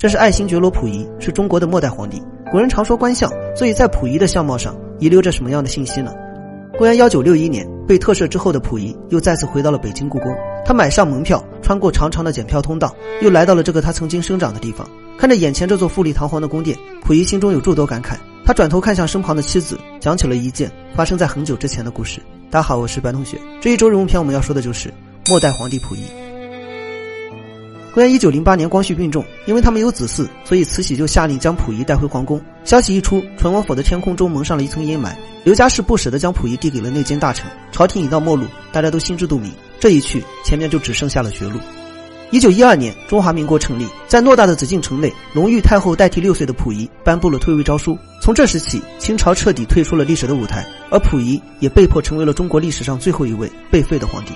这是爱新觉罗溥仪，是中国的末代皇帝。古人常说观相，所以在溥仪的相貌上遗留着什么样的信息呢？公元幺九六一年，被特赦之后的溥仪又再次回到了北京故宫。他买上门票，穿过长长的检票通道，又来到了这个他曾经生长的地方。看着眼前这座富丽堂皇的宫殿，溥仪心中有诸多感慨。他转头看向身旁的妻子，讲起了一件发生在很久之前的故事。大家好，我是白同学。这一周人物篇我们要说的就是末代皇帝溥仪。公元一九零八年，光绪病重，因为他没有子嗣，所以慈禧就下令将溥仪带回皇宫。消息一出，纯王府的天空中蒙上了一层阴霾。刘家氏不舍得将溥仪递给了内奸大臣，朝廷已到末路，大家都心知肚明，这一去，前面就只剩下了绝路。一九一二年，中华民国成立，在偌大的紫禁城内，隆裕太后代替六岁的溥仪颁布了退位诏书。从这时起，清朝彻底退出了历史的舞台，而溥仪也被迫成为了中国历史上最后一位被废的皇帝。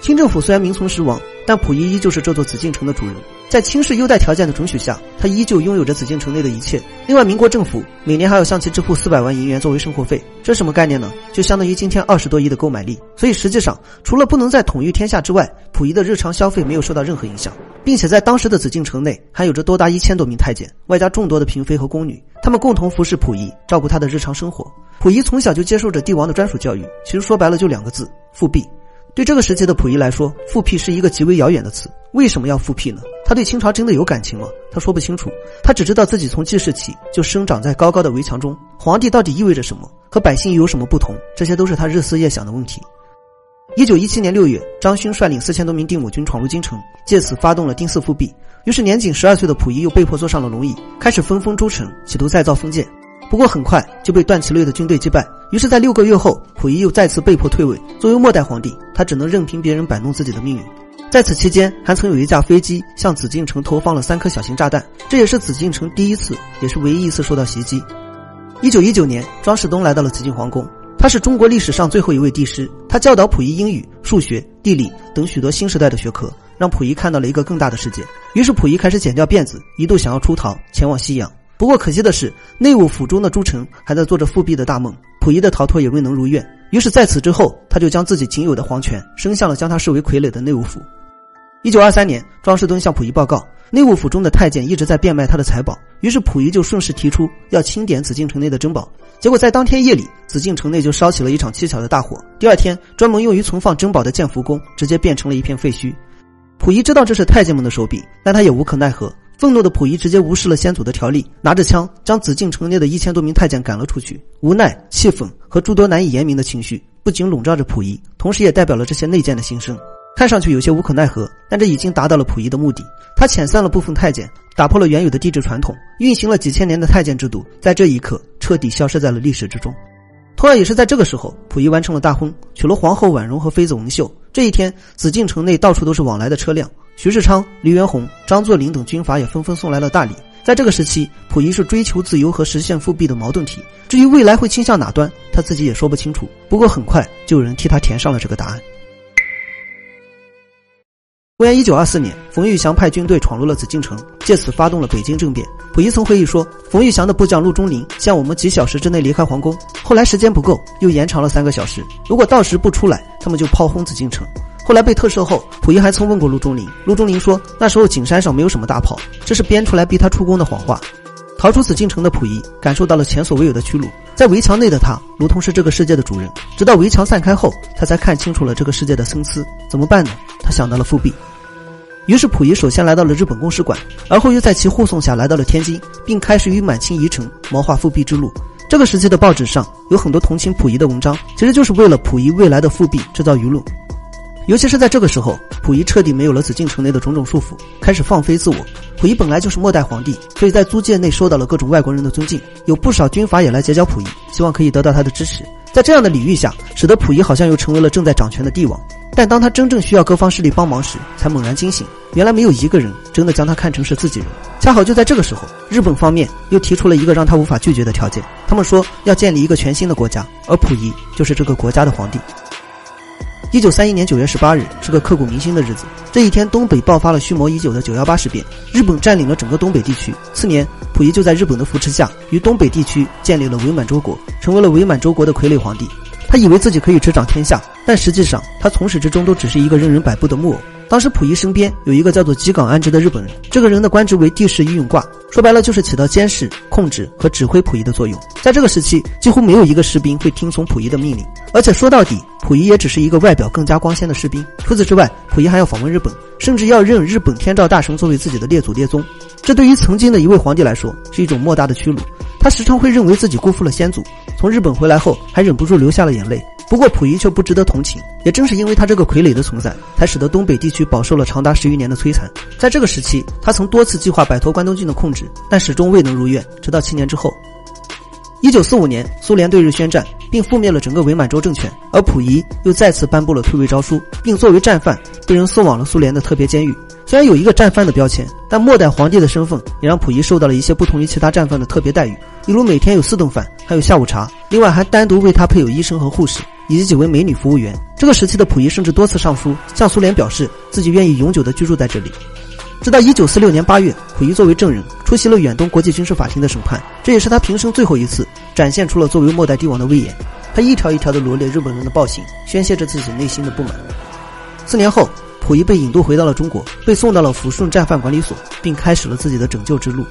清政府虽然名存实亡，但溥仪依旧是这座紫禁城的主人。在清室优待条件的准许下，他依旧拥有着紫禁城内的一切。另外，民国政府每年还要向其支付四百万银元作为生活费，这什么概念呢？就相当于今天二十多亿的购买力。所以实际上，除了不能再统御天下之外，溥仪的日常消费没有受到任何影响，并且在当时的紫禁城内还有着多达一千多名太监，外加众多的嫔妃和宫女，他们共同服侍溥仪，照顾他的日常生活。溥仪从小就接受着帝王的专属教育，其实说白了就两个字：复辟。对这个时期的溥仪来说，复辟是一个极为遥远的词。为什么要复辟呢？他对清朝真的有感情吗？他说不清楚。他只知道自己从记事起就生长在高高的围墙中。皇帝到底意味着什么？和百姓有什么不同？这些都是他日思夜想的问题。一九一七年六月，张勋率领四千多名定武军闯入京城，借此发动了丁巳复辟。于是年仅十二岁的溥仪又被迫坐上了龙椅，开始分封诸臣，企图再造封建。不过很快就被段祺瑞的军队击败。于是，在六个月后，溥仪又再次被迫退位。作为末代皇帝，他只能任凭别人摆弄自己的命运。在此期间，还曾有一架飞机向紫禁城投放了三颗小型炸弹，这也是紫禁城第一次，也是唯一一次受到袭击。一九一九年，庄士敦来到了紫禁皇宫，他是中国历史上最后一位帝师，他教导溥仪英语、数学、地理等许多新时代的学科，让溥仪看到了一个更大的世界。于是，溥仪开始剪掉辫子，一度想要出逃，前往西洋。不过可惜的是，内务府中的诸臣还在做着复辟的大梦，溥仪的逃脱也未能如愿。于是，在此之后，他就将自己仅有的皇权伸向了将他视为傀儡的内务府。一九二三年，庄士敦向溥仪报告，内务府中的太监一直在变卖他的财宝，于是溥仪就顺势提出要清点紫禁城内的珍宝。结果在当天夜里，紫禁城内就烧起了一场蹊跷的大火。第二天，专门用于存放珍宝的建福宫直接变成了一片废墟。溥仪知道这是太监们的手笔，但他也无可奈何。愤怒的溥仪直接无视了先祖的条例，拿着枪将紫禁城内的一千多名太监赶了出去。无奈、气愤和诸多难以言明的情绪不仅笼罩着溥仪，同时也代表了这些内奸的心声。看上去有些无可奈何，但这已经达到了溥仪的目的。他遣散了部分太监，打破了原有的帝制传统，运行了几千年的太监制度，在这一刻彻底消失在了历史之中。同样也是在这个时候，溥仪完成了大婚，娶了皇后婉容和妃子文秀。这一天，紫禁城内到处都是往来的车辆。徐世昌、黎元洪、张作霖等军阀也纷纷送来了大礼。在这个时期，溥仪是追求自由和实现复辟的矛盾体。至于未来会倾向哪端，他自己也说不清楚。不过很快就有人替他填上了这个答案。公元一九二四年，冯玉祥派军队闯入了紫禁城，借此发动了北京政变。溥仪曾回忆说，冯玉祥的部将陆中麟向我们几小时之内离开皇宫，后来时间不够，又延长了三个小时。如果到时不出来，他们就炮轰紫禁城。后来被特赦后，溥仪还曾问过陆中麟，陆中麟说那时候景山上没有什么大炮，这是编出来逼他出宫的谎话。逃出紫禁城的溥仪感受到了前所未有的屈辱，在围墙内的他如同是这个世界的主人，直到围墙散开后，他才看清楚了这个世界的参差。怎么办呢？他想到了复辟。于是溥仪首先来到了日本公使馆，而后又在其护送下来到了天津，并开始与满清遗臣谋划复辟之路。这个时期的报纸上有很多同情溥仪的文章，其实就是为了溥仪未来的复辟制造舆论。尤其是在这个时候，溥仪彻底没有了紫禁城内的种种束缚，开始放飞自我。溥仪本来就是末代皇帝，所以在租界内受到了各种外国人的尊敬，有不少军阀也来结交溥仪，希望可以得到他的支持。在这样的礼遇下，使得溥仪好像又成为了正在掌权的帝王。但当他真正需要各方势力帮忙时，才猛然惊醒，原来没有一个人真的将他看成是自己人。恰好就在这个时候，日本方面又提出了一个让他无法拒绝的条件，他们说要建立一个全新的国家，而溥仪就是这个国家的皇帝。一九三一年九月十八日是个刻骨铭心的日子。这一天，东北爆发了蓄谋已久的九幺八事变，日本占领了整个东北地区。次年，溥仪就在日本的扶持下，于东北地区建立了伪满洲国，成为了伪满洲国的傀儡皇帝。他以为自己可以执掌天下，但实际上他从始至终都只是一个任人摆布的木偶。当时溥仪身边有一个叫做吉冈安直的日本人，这个人的官职为第十御用挂，说白了就是起到监视、控制和指挥溥仪的作用。在这个时期，几乎没有一个士兵会听从溥仪的命令，而且说到底，溥仪也只是一个外表更加光鲜的士兵。除此之外，溥仪还要访问日本，甚至要认日本天照大神作为自己的列祖列宗。这对于曾经的一位皇帝来说，是一种莫大的屈辱。他时常会认为自己辜负了先祖，从日本回来后还忍不住流下了眼泪。不过溥仪却不值得同情，也正是因为他这个傀儡的存在，才使得东北地区饱受了长达十余年的摧残。在这个时期，他曾多次计划摆脱关东军的控制，但始终未能如愿。直到七年之后，一九四五年，苏联对日宣战，并覆灭了整个伪满洲政权，而溥仪又再次颁布了退位诏书，并作为战犯被人送往了苏联的特别监狱。虽然有一个战犯的标签，但末代皇帝的身份也让溥仪受到了一些不同于其他战犯的特别待遇，例如每天有四顿饭，还有下午茶，另外还单独为他配有医生和护士。以及几位美女服务员。这个时期的溥仪甚至多次上书向苏联表示自己愿意永久的居住在这里。直到一九四六年八月，溥仪作为证人出席了远东国际军事法庭的审判，这也是他平生最后一次展现出了作为末代帝王的威严。他一条一条的罗列日本人的暴行，宣泄着自己内心的不满。四年后，溥仪被引渡回到了中国，被送到了抚顺战犯管理所，并开始了自己的拯救之路。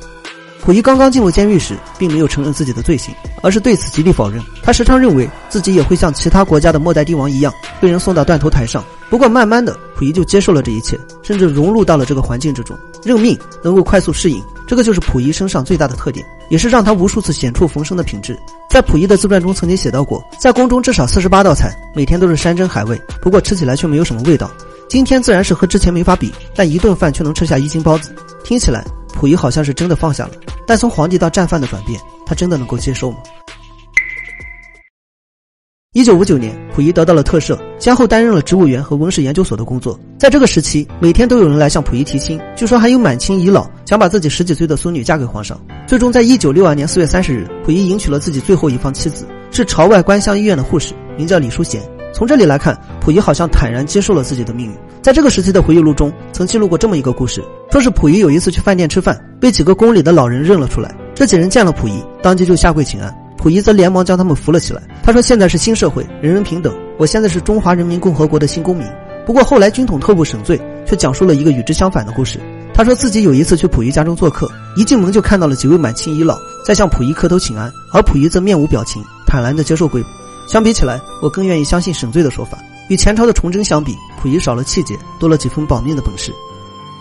溥仪刚刚进入监狱时，并没有承认自己的罪行，而是对此极力否认。他时常认为自己也会像其他国家的末代帝王一样，被人送到断头台上。不过，慢慢的，溥仪就接受了这一切，甚至融入到了这个环境之中，认命，能够快速适应。这个就是溥仪身上最大的特点，也是让他无数次险处逢生的品质。在溥仪的自传中曾经写到过，在宫中至少四十八道菜，每天都是山珍海味，不过吃起来却没有什么味道。今天自然是和之前没法比，但一顿饭却能吃下一斤包子，听起来。溥仪好像是真的放下了，但从皇帝到战犯的转变，他真的能够接受吗？一九五九年，溥仪得到了特赦，先后担任了植物园和温室研究所的工作。在这个时期，每天都有人来向溥仪提亲，据说还有满清遗老想把自己十几岁的孙女嫁给皇上。最终，在一九六二年四月三十日，溥仪迎娶了自己最后一方妻子，是朝外官乡医院的护士，名叫李淑贤。从这里来看，溥仪好像坦然接受了自己的命运。在这个时期的回忆录中，曾记录过这么一个故事：说是溥仪有一次去饭店吃饭，被几个宫里的老人认了出来。这几人见了溥仪，当即就下跪请安。溥仪则连忙将他们扶了起来。他说：“现在是新社会，人人平等。我现在是中华人民共和国的新公民。”不过后来军统特务沈醉却讲述了一个与之相反的故事。他说自己有一次去溥仪家中做客，一进门就看到了几位满清遗老在向溥仪磕头请安，而溥仪则面无表情，坦然地接受跪。相比起来，我更愿意相信沈醉的说法。与前朝的崇祯相比，溥仪少了气节，多了几分保命的本事。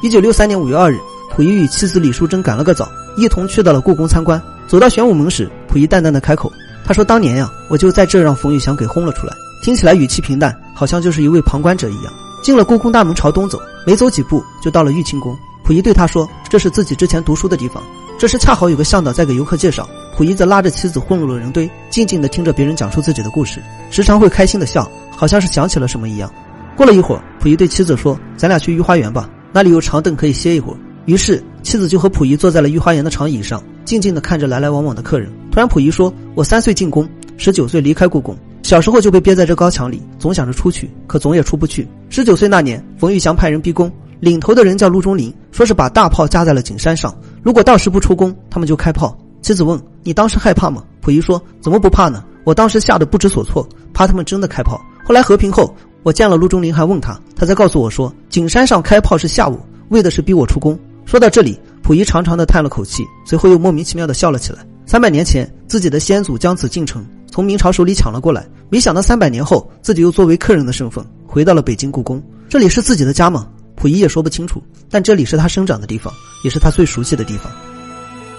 一九六三年五月二日，溥仪与妻子李淑珍赶了个早，一同去到了故宫参观。走到玄武门时，溥仪淡淡的开口：“他说当年呀，我就在这让冯玉祥给轰了出来。”听起来语气平淡，好像就是一位旁观者一样。进了故宫大门，朝东走，没走几步就到了玉清宫。溥仪对他说：“这是自己之前读书的地方。”这时恰好有个向导在给游客介绍。溥仪则拉着妻子混入了人堆，静静的听着别人讲述自己的故事，时常会开心的笑，好像是想起了什么一样。过了一会儿，溥仪对妻子说：“咱俩去御花园吧，那里有长凳可以歇一会儿。”于是妻子就和溥仪坐在了御花园的长椅上，静静地看着来来往往的客人。突然，溥仪说：“我三岁进宫，十九岁离开故宫，小时候就被憋在这高墙里，总想着出去，可总也出不去。十九岁那年，冯玉祥派人逼宫，领头的人叫陆中林，说是把大炮架在了景山上，如果到时不出宫，他们就开炮。”妻子问：“你当时害怕吗？”溥仪说：“怎么不怕呢？我当时吓得不知所措，怕他们真的开炮。后来和平后，我见了陆中林，还问他，他才告诉我说，景山上开炮是吓我，为的是逼我出宫。”说到这里，溥仪长长的叹了口气，随后又莫名其妙的笑了起来。三百年前，自己的先祖将此进城从明朝手里抢了过来，没想到三百年后，自己又作为客人的身份回到了北京故宫。这里是自己的家吗？溥仪也说不清楚，但这里是他生长的地方，也是他最熟悉的地方。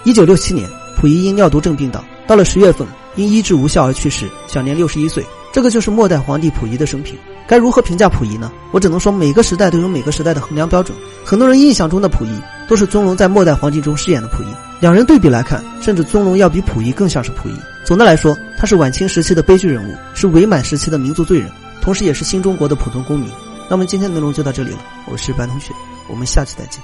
一九六七年。溥仪因尿毒症病倒，到了十月份，因医治无效而去世，享年六十一岁。这个就是末代皇帝溥仪的生平。该如何评价溥仪呢？我只能说，每个时代都有每个时代的衡量标准。很多人印象中的溥仪，都是宗龙在末代皇帝中饰演的溥仪。两人对比来看，甚至宗龙要比溥仪更像是溥仪。总的来说，他是晚清时期的悲剧人物，是伪满时期的民族罪人，同时也是新中国的普通公民。那么今天的内容就到这里了，我是白同学，我们下期再见。